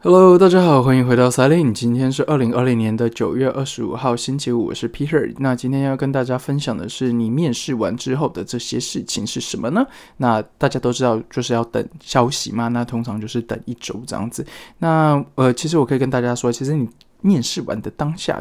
Hello，大家好，欢迎回到 Siling。今天是二零二零年的九月二十五号，星期五，我是 Peter。那今天要跟大家分享的是，你面试完之后的这些事情是什么呢？那大家都知道，就是要等消息嘛。那通常就是等一周这样子。那呃，其实我可以跟大家说，其实你面试完的当下。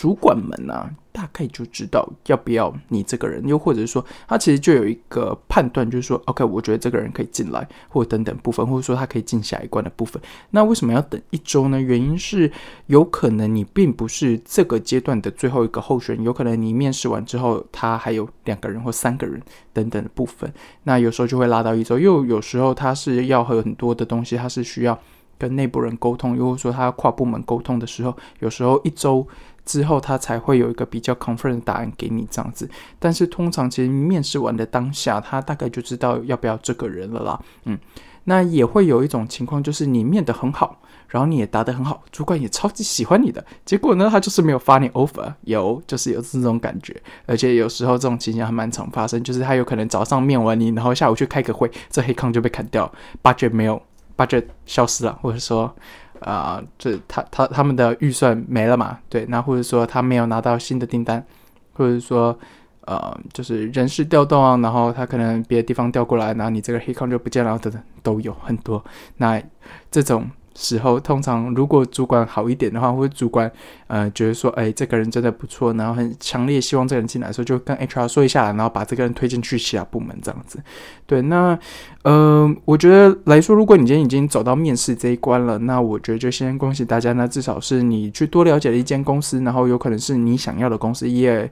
主管们啊，大概就知道要不要你这个人，又或者是说，他其实就有一个判断，就是说，OK，我觉得这个人可以进来，或等等部分，或者说他可以进下一关的部分。那为什么要等一周呢？原因是有可能你并不是这个阶段的最后一个候选人，有可能你面试完之后，他还有两个人或三个人等等的部分。那有时候就会拉到一周，又有时候他是要和很多的东西，他是需要跟内部人沟通，又或者说他跨部门沟通的时候，有时候一周。之后他才会有一个比较 confident 的答案给你这样子，但是通常其实面试完的当下，他大概就知道要不要这个人了啦。嗯，那也会有一种情况，就是你面得很好，然后你也答得很好，主管也超级喜欢你的，结果呢，他就是没有发你 offer，有就是有这种感觉，而且有时候这种情形还蛮常发生，就是他有可能早上面完你，然后下午去开个会，这黑康就被砍掉，budget 没有 budget 消失了，或者说。啊，这他他他们的预算没了嘛？对，那或者说他没有拿到新的订单，或者说呃，就是人事调动啊，然后他可能别的地方调过来，然后你这个黑康就不见了，等等都有很多。那这种。时候通常如果主管好一点的话，或者主管呃觉得说，哎，这个人真的不错，然后很强烈希望这个人进来的时候，就跟 HR 说一下，然后把这个人推荐去其他部门这样子。对，那呃，我觉得来说，如果你今天已经走到面试这一关了，那我觉得就先恭喜大家，那至少是你去多了解了一间公司，然后有可能是你想要的公司，也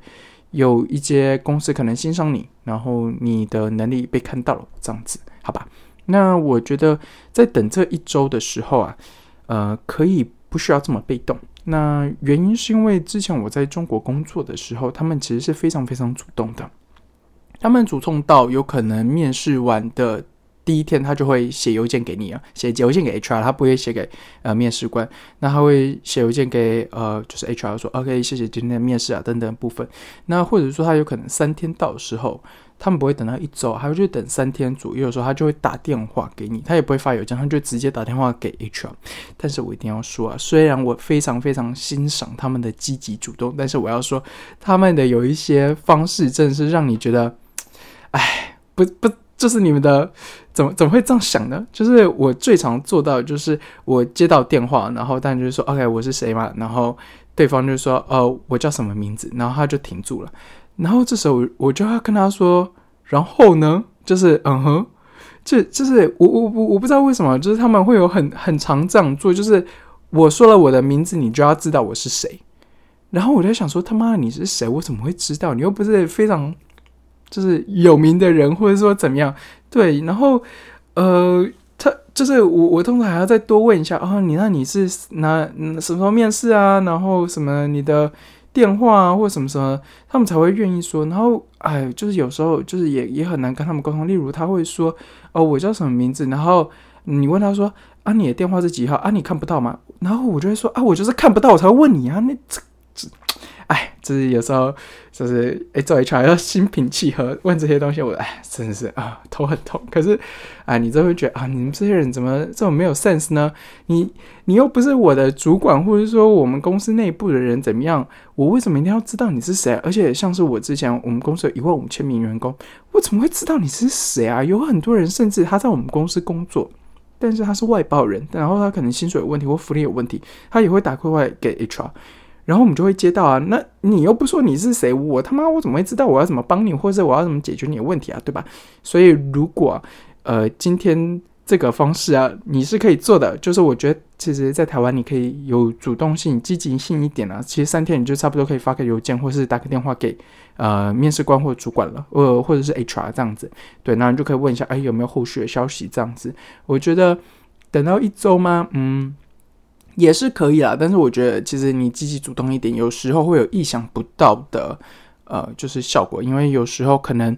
有一些公司可能欣赏你，然后你的能力被看到了，这样子，好吧？那我觉得在等这一周的时候啊，呃，可以不需要这么被动。那原因是因为之前我在中国工作的时候，他们其实是非常非常主动的。他们主动到有可能面试完的第一天，他就会写邮件给你啊，写邮件给 HR，他不会写给呃面试官。那他会写邮件给呃，就是 HR 说 OK，谢谢今天的面试啊等等部分。那或者说他有可能三天到的时候。他们不会等到一周，还会去等三天左右的时候，他就会打电话给你，他也不会发邮件，他就直接打电话给 HR。但是我一定要说啊，虽然我非常非常欣赏他们的积极主动，但是我要说，他们的有一些方式真的是让你觉得，哎，不不，就是你们的怎么怎么会这样想呢？就是我最常做到，就是我接到电话，然后但就是说 OK，我是谁嘛，然后对方就说哦，我叫什么名字，然后他就停住了。然后这时候我就要跟他说，然后呢，就是嗯哼，就就是我我我我不知道为什么，就是他们会有很很常这样做，就是我说了我的名字，你就要知道我是谁。然后我在想说，他妈你是谁？我怎么会知道？你又不是非常就是有名的人，或者说怎么样？对，然后呃，他就是我我通常还要再多问一下啊，你那你是哪什么时候面试啊？然后什么你的。电话啊，或什么什么，他们才会愿意说。然后，哎，就是有时候就是也也很难跟他们沟通。例如，他会说：“哦，我叫什么名字？”然后你问他说：“啊，你的电话是几号？啊，你看不到吗？”然后我就会说：“啊，我就是看不到，我才会问你啊。”那这。就是有时候就是哎，做 HR 要心平气和问这些东西，我哎真的是啊头很痛。可是啊，你就会觉得啊，你们这些人怎么这么没有 sense 呢？你你又不是我的主管，或者说我们公司内部的人怎么样？我为什么一定要知道你是谁？而且像是我之前我们公司有一万五千名员工，我怎么会知道你是谁啊？有很多人甚至他在我们公司工作，但是他是外包人，然后他可能薪水有问题或福利有问题，他也会打电话给 HR。然后我们就会接到啊，那你又不说你是谁，我他妈我怎么会知道我要怎么帮你，或者我要怎么解决你的问题啊，对吧？所以如果呃今天这个方式啊，你是可以做的，就是我觉得其实，在台湾你可以有主动性、积极性一点啊。其实三天你就差不多可以发个邮件，或是打个电话给呃面试官或主管了，呃或者是 HR 这样子，对，那你就可以问一下，哎有没有后续的消息这样子。我觉得等到一周吗？嗯。也是可以啦，但是我觉得其实你积极主动一点，有时候会有意想不到的呃，就是效果。因为有时候可能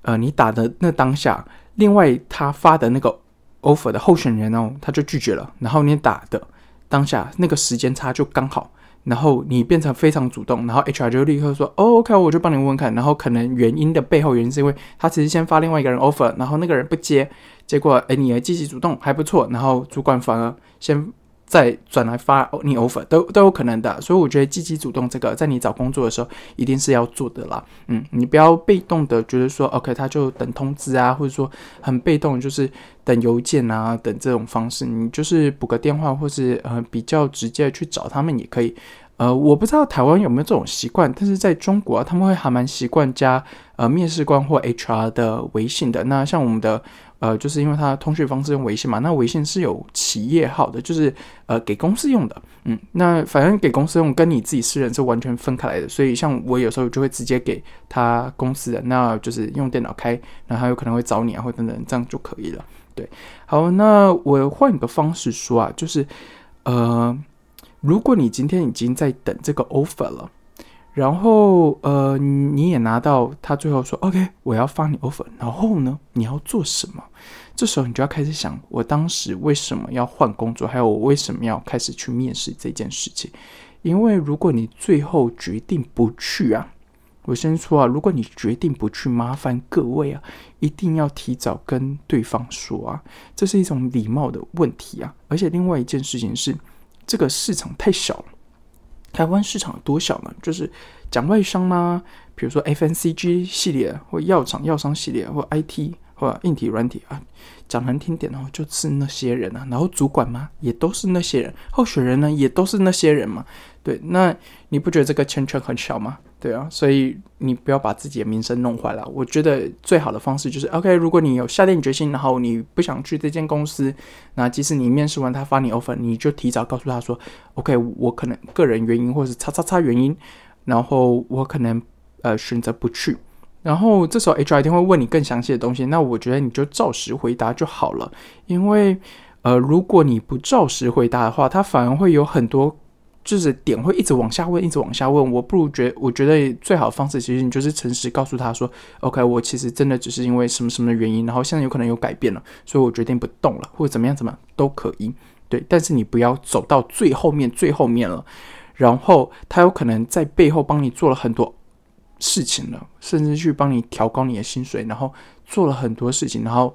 呃，你打的那当下，另外他发的那个 offer 的候选人哦，他就拒绝了。然后你打的当下那个时间差就刚好，然后你变成非常主动，然后 HR 就立刻说哦，OK，我就帮你问问看。然后可能原因的背后原因是因为他其实先发另外一个人 offer，然后那个人不接，结果哎，你还积极主动还不错，然后主管反而先。再转来发你 offer 都都有可能的，所以我觉得积极主动这个在你找工作的时候一定是要做的啦。嗯，你不要被动的觉得说 OK，他就等通知啊，或者说很被动就是等邮件啊，等这种方式，你就是补个电话或是呃比较直接去找他们也可以。呃，我不知道台湾有没有这种习惯，但是在中国啊，他们会还蛮习惯加呃面试官或 HR 的微信的。那像我们的呃，就是因为他通讯方式用微信嘛，那微信是有企业号的，就是呃给公司用的。嗯，那反正给公司用跟你自己私人是完全分开来的。所以像我有时候就会直接给他公司的，那就是用电脑开，然后他有可能会找你啊，或等等，这样就可以了。对，好，那我换一个方式说啊，就是呃。如果你今天已经在等这个 offer 了，然后呃你也拿到他最后说 OK 我要发你 offer，然后呢你要做什么？这时候你就要开始想，我当时为什么要换工作，还有我为什么要开始去面试这件事情？因为如果你最后决定不去啊，我先说啊，如果你决定不去，麻烦各位啊，一定要提早跟对方说啊，这是一种礼貌的问题啊。而且另外一件事情是。这个市场太小了，台湾市场有多小呢？就是讲外商嘛？比如说 FNCG 系列，或药厂药商系列，或 IT 或硬体软体啊，讲难听点哦，就是那些人啊。然后主管嘛，也都是那些人，候选人呢，也都是那些人嘛。对，那你不觉得这个圈圈很小吗？对啊，所以你不要把自己的名声弄坏了。我觉得最好的方式就是，OK，如果你有下定决心，然后你不想去这间公司，那即使你面试完他发你 offer，你就提早告诉他说，OK，我可能个人原因或者是叉叉叉原因，然后我可能呃选择不去。然后这时候 HR 一定会问你更详细的东西，那我觉得你就照实回答就好了。因为呃，如果你不照实回答的话，他反而会有很多。就是点会一直往下问，一直往下问。我不如觉，我觉得最好的方式，其实你就是诚实告诉他说：“OK，我其实真的只是因为什么什么的原因，然后现在有可能有改变了，所以我决定不动了，或者怎么样怎么样都可以。”对，但是你不要走到最后面，最后面了，然后他有可能在背后帮你做了很多事情了，甚至去帮你调高你的薪水，然后做了很多事情，然后。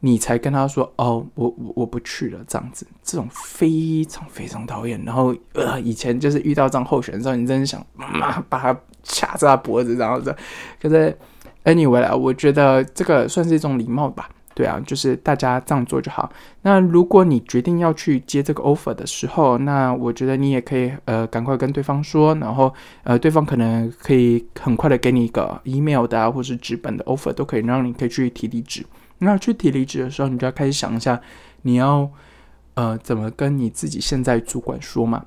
你才跟他说哦，我我我不去了，这样子，这种非常非常讨厌。然后呃，以前就是遇到这样候选的时候，你真的想 把他掐着他脖子，然后说。可是 anyway 啦，我觉得这个算是一种礼貌吧。对啊，就是大家这样做就好。那如果你决定要去接这个 offer 的时候，那我觉得你也可以呃赶快跟对方说，然后呃对方可能可以很快的给你一个 email 的啊，或是纸本的 offer 都可以，让你可以去提离职。那去提离职的时候，你就要开始想一下，你要呃怎么跟你自己现在主管说嘛？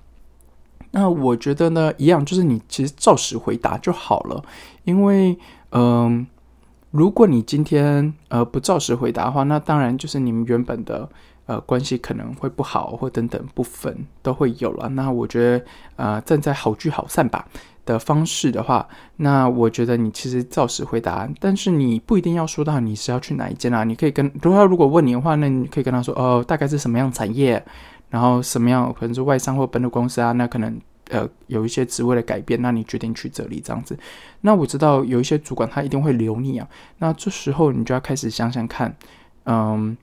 那我觉得呢，一样就是你其实照实回答就好了，因为嗯，如果你今天呃不照实回答的话，那当然就是你们原本的呃关系可能会不好，或等等部分都会有了。那我觉得呃站在好聚好散吧。的方式的话，那我觉得你其实照实回答，但是你不一定要说到你是要去哪一间啊。你可以跟如果他如果问你的话，那你可以跟他说哦，大概是什么样产业，然后什么样可能是外商或本土公司啊，那可能呃有一些职位的改变，那你决定去这里这样子。那我知道有一些主管他一定会留你啊，那这时候你就要开始想想看，嗯。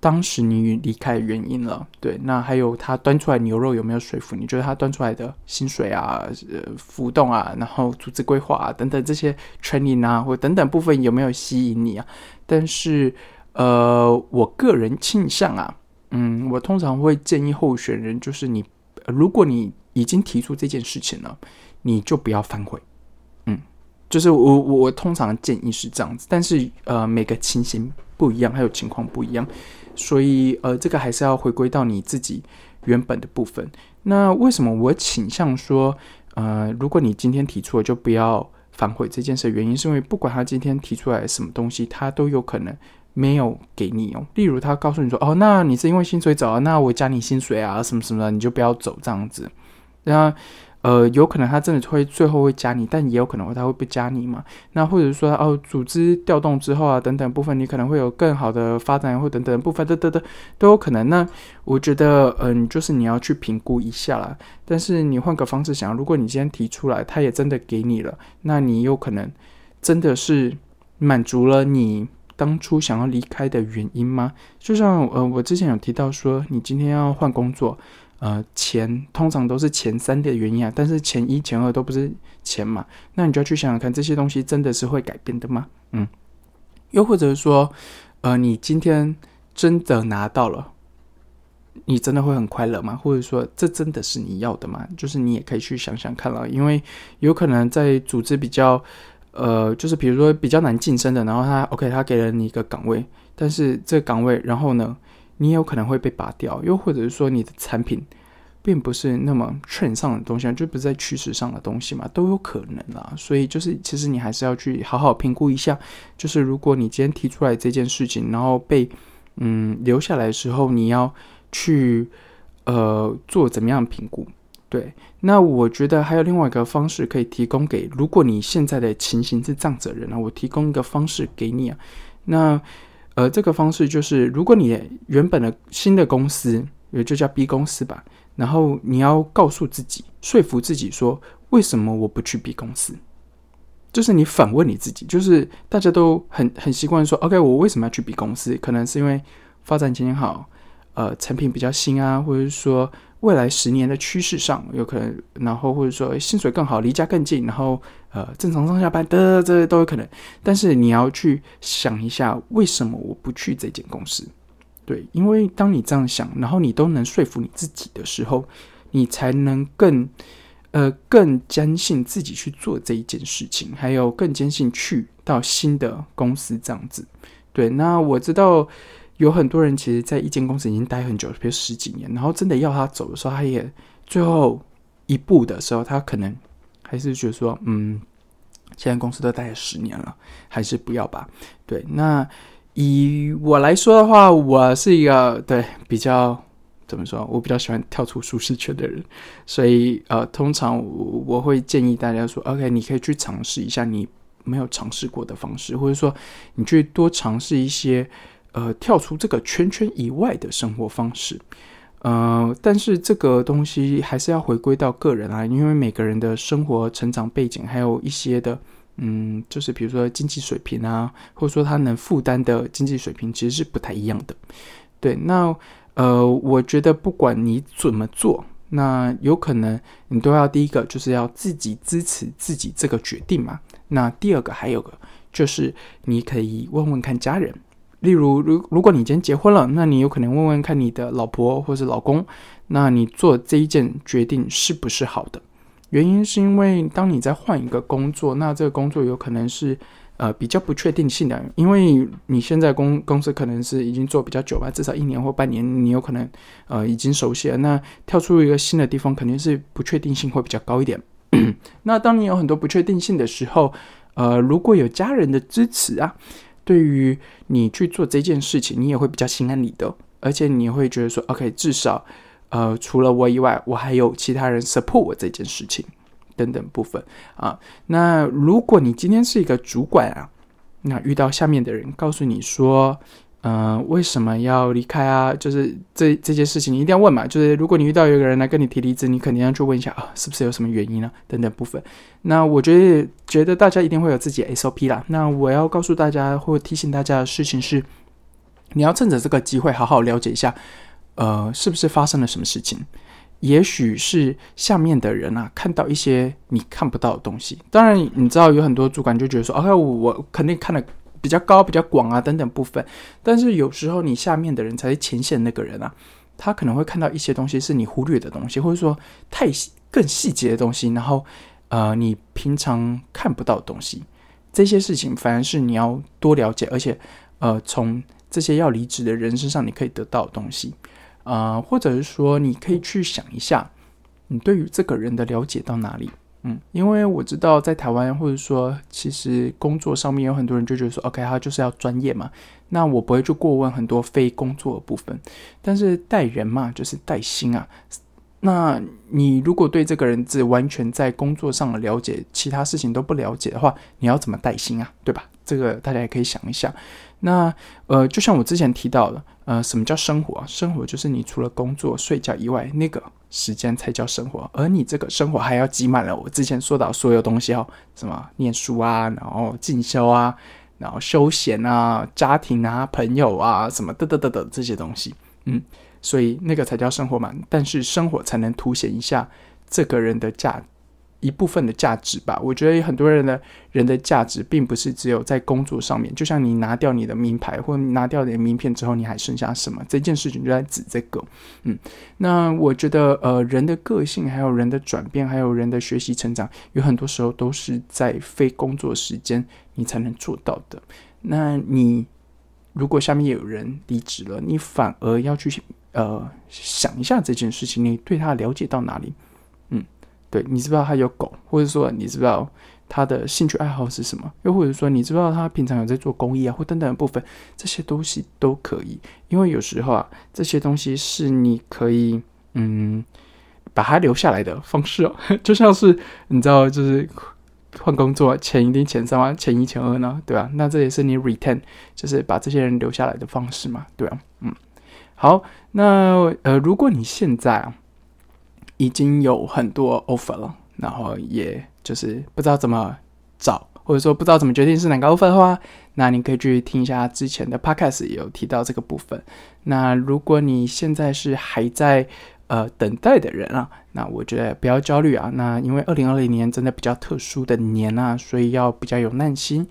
当时你离开原因了，对，那还有他端出来牛肉有没有说服你？觉得他端出来的薪水啊、呃浮动啊，然后组织规划啊等等这些 training 啊或等等部分有没有吸引你啊？但是呃，我个人倾向啊，嗯，我通常会建议候选人，就是你如果你已经提出这件事情了，你就不要反悔，嗯，就是我我通常建议是这样子，但是呃每个情形不一样，还有情况不一样。所以，呃，这个还是要回归到你自己原本的部分。那为什么我倾向说，呃，如果你今天提出了，就不要反悔这件事？原因是因为不管他今天提出来什么东西，他都有可能没有给你哦。例如，他告诉你说，哦，那你是因为薪水走啊，那我加你薪水啊，什么什么的，你就不要走这样子。那呃，有可能他真的会最后会加你，但也有可能他会不加你嘛？那或者说哦，组织调动之后啊，等等部分，你可能会有更好的发展或等等部分，等等等都有可能。那我觉得，嗯，就是你要去评估一下啦。但是你换个方式想，如果你今天提出来，他也真的给你了，那你有可能真的是满足了你。当初想要离开的原因吗？就像呃，我之前有提到说，你今天要换工作，呃，钱通常都是前三的原因啊，但是前一、前二都不是钱嘛，那你就要去想想看，这些东西真的是会改变的吗？嗯，又或者是说，呃，你今天真的拿到了，你真的会很快乐吗？或者说，这真的是你要的吗？就是你也可以去想想看了，因为有可能在组织比较。呃，就是比如说比较难晋升的，然后他 OK，他给了你一个岗位，但是这个岗位，然后呢，你也有可能会被拔掉，又或者是说你的产品并不是那么 trend 上的东西，就不是在趋势上的东西嘛，都有可能啦。所以就是其实你还是要去好好评估一下，就是如果你今天提出来这件事情，然后被嗯留下来的时候，你要去呃做怎么样评估？对，那我觉得还有另外一个方式可以提供给，如果你现在的情形是这样子的人呢，我提供一个方式给你啊。那呃，这个方式就是，如果你原本的新的公司，也就叫 B 公司吧，然后你要告诉自己，说服自己说，为什么我不去 B 公司？就是你反问你自己，就是大家都很很习惯说，OK，我为什么要去 B 公司？可能是因为发展前景好，呃，产品比较新啊，或者是说。未来十年的趋势上有可能，然后或者说薪水更好，离家更近，然后呃正常上下班的这些都有可能。但是你要去想一下，为什么我不去这间公司？对，因为当你这样想，然后你都能说服你自己的时候，你才能更呃更坚信自己去做这一件事情，还有更坚信去到新的公司这样子。对，那我知道。有很多人其实，在一间公司已经待很久，比如十几年，然后真的要他走的时候，他也最后一步的时候，他可能还是觉得说，嗯，现在公司都待了十年了，还是不要吧。对，那以我来说的话，我是一个对比较怎么说，我比较喜欢跳出舒适圈的人，所以呃，通常我会建议大家说，OK，你可以去尝试一下你没有尝试过的方式，或者说你去多尝试一些。呃，跳出这个圈圈以外的生活方式，呃，但是这个东西还是要回归到个人啊，因为每个人的生活成长背景，还有一些的，嗯，就是比如说经济水平啊，或者说他能负担的经济水平，其实是不太一样的。对，那呃，我觉得不管你怎么做，那有可能你都要第一个就是要自己支持自己这个决定嘛。那第二个还有个就是你可以问问看家人。例如，如如果你今天结婚了，那你有可能问问看你的老婆或者老公，那你做这一件决定是不是好的？原因是因为当你在换一个工作，那这个工作有可能是呃比较不确定性的，因为你现在公公司可能是已经做比较久吧，至少一年或半年，你有可能呃已经熟悉了。那跳出一个新的地方，肯定是不确定性会比较高一点。那当你有很多不确定性的时候，呃，如果有家人的支持啊。对于你去做这件事情，你也会比较心安理得，而且你会觉得说，OK，至少，呃，除了我以外，我还有其他人 support 我这件事情，等等部分啊。那如果你今天是一个主管啊，那遇到下面的人告诉你说。嗯，为什么要离开啊？就是这这件事情，你一定要问嘛。就是如果你遇到有个人来跟你提离职，你肯定要去问一下啊，是不是有什么原因呢？等等部分。那我觉得，觉得大家一定会有自己 SOP 啦。那我要告诉大家或提醒大家的事情是，你要趁着这个机会好好了解一下，呃，是不是发生了什么事情？也许是下面的人啊，看到一些你看不到的东西。当然，你知道有很多主管就觉得说，OK，我肯定看了。比较高、比较广啊，等等部分，但是有时候你下面的人才是前线那个人啊，他可能会看到一些东西是你忽略的东西，或者说太更细节的东西，然后呃，你平常看不到的东西，这些事情反而是你要多了解，而且呃，从这些要离职的人身上你可以得到的东西。啊，或者是说你可以去想一下，你对于这个人的了解到哪里。嗯，因为我知道在台湾，或者说其实工作上面有很多人就觉得说，OK，他就是要专业嘛。那我不会去过问很多非工作的部分，但是带人嘛，就是带心啊。那你如果对这个人只完全在工作上的了解，其他事情都不了解的话，你要怎么带薪啊？对吧？这个大家也可以想一想。那呃，就像我之前提到的，呃，什么叫生活啊？生活就是你除了工作、睡觉以外，那个时间才叫生活。而你这个生活还要挤满了我之前说到所有东西哦，什么念书啊，然后进修啊，然后休闲啊、家庭啊、朋友啊什么的的的的这些东西，嗯，所以那个才叫生活嘛。但是生活才能凸显一下这个人的价。一部分的价值吧，我觉得很多人的人的价值并不是只有在工作上面。就像你拿掉你的名牌或拿掉你的名片之后，你还剩下什么？这件事情就在指这个。嗯，那我觉得呃，人的个性，还有人的转变，还有人的学习成长，有很多时候都是在非工作时间你才能做到的。那你如果下面有人离职了，你反而要去呃想一下这件事情，你对他了解到哪里？对，你知不知道他有狗，或者说你知不知道他的兴趣爱好是什么？又或者说你知不知道他平常有在做公益啊，或等等的部分，这些东西都可以。因为有时候啊，这些东西是你可以嗯把它留下来的方式哦。就像是你知道，就是换工作前一定前三万，前一前二呢，对吧？那这也是你 retain，就是把这些人留下来的方式嘛，对吧？嗯，好，那呃，如果你现在啊。已经有很多 offer 了，然后也就是不知道怎么找，或者说不知道怎么决定是哪个 offer 的话，那你可以去听一下之前的 podcast 有提到这个部分。那如果你现在是还在呃等待的人啊，那我觉得不要焦虑啊。那因为二零二零年真的比较特殊的年啊，所以要比较有耐心。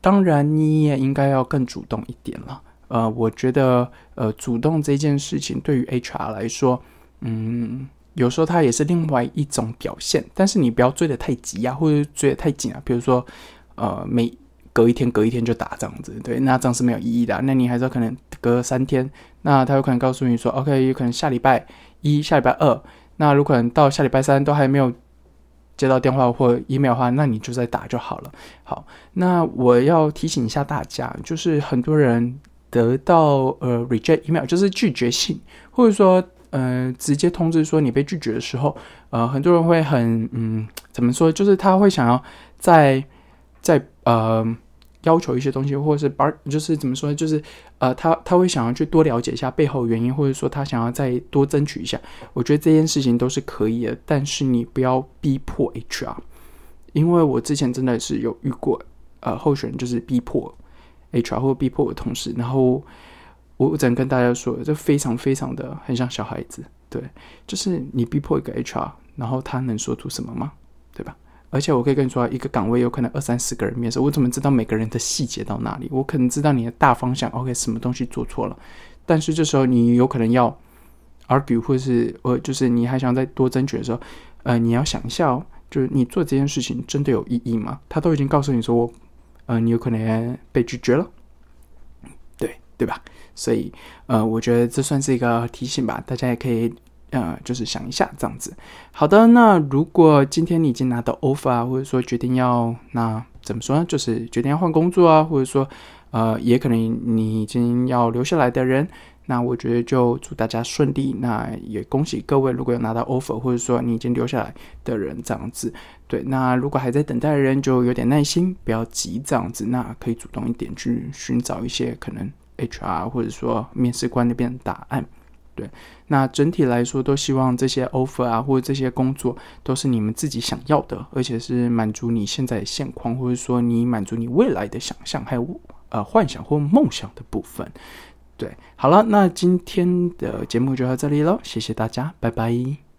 当然，你也应该要更主动一点了。呃，我觉得呃主动这件事情对于 HR 来说，嗯。有时候它也是另外一种表现，但是你不要追得太急啊，或者追得太紧啊。比如说，呃，每隔一天隔一天就打这样子，对，那这样是没有意义的。那你还是可能隔三天，那他有可能告诉你说，OK，有可能下礼拜一、下礼拜二，那如果能到下礼拜三都还没有接到电话或 email 的话，那你就再打就好了。好，那我要提醒一下大家，就是很多人得到呃 reject email，就是拒绝信，或者说。呃，直接通知说你被拒绝的时候，呃，很多人会很嗯，怎么说？就是他会想要在在呃要求一些东西，或者是把就是怎么说？就是呃，他他会想要去多了解一下背后原因，或者说他想要再多争取一下。我觉得这件事情都是可以的，但是你不要逼迫 HR，因为我之前真的是有遇过呃候选人就是逼迫 HR 或逼迫我同事，然后。我只能跟大家说，这非常非常的很像小孩子，对，就是你逼迫一个 HR，然后他能说出什么吗？对吧？而且我可以跟你说，一个岗位有可能二三十个人面试，我怎么知道每个人的细节到哪里？我可能知道你的大方向，OK，什么东西做错了，但是这时候你有可能要 argue，或是呃，就是你还想再多争取的时候，呃，你要想一下哦，就是你做这件事情真的有意义吗？他都已经告诉你说，呃，你有可能被拒绝了，对吧？所以，呃，我觉得这算是一个提醒吧，大家也可以，呃，就是想一下这样子。好的，那如果今天你已经拿到 offer 啊，或者说决定要，那怎么说呢？就是决定要换工作啊，或者说，呃，也可能你已经要留下来的人，那我觉得就祝大家顺利。那也恭喜各位，如果有拿到 offer，或者说你已经留下来的人这样子。对，那如果还在等待的人，就有点耐心，不要急这样子。那可以主动一点去寻找一些可能。HR 或者说面试官那边的答案，对，那整体来说都希望这些 offer 啊或者这些工作都是你们自己想要的，而且是满足你现在的现况，或者说你满足你未来的想象，还有呃幻想或梦想的部分。对，好了，那今天的节目就到这里了，谢谢大家，拜拜。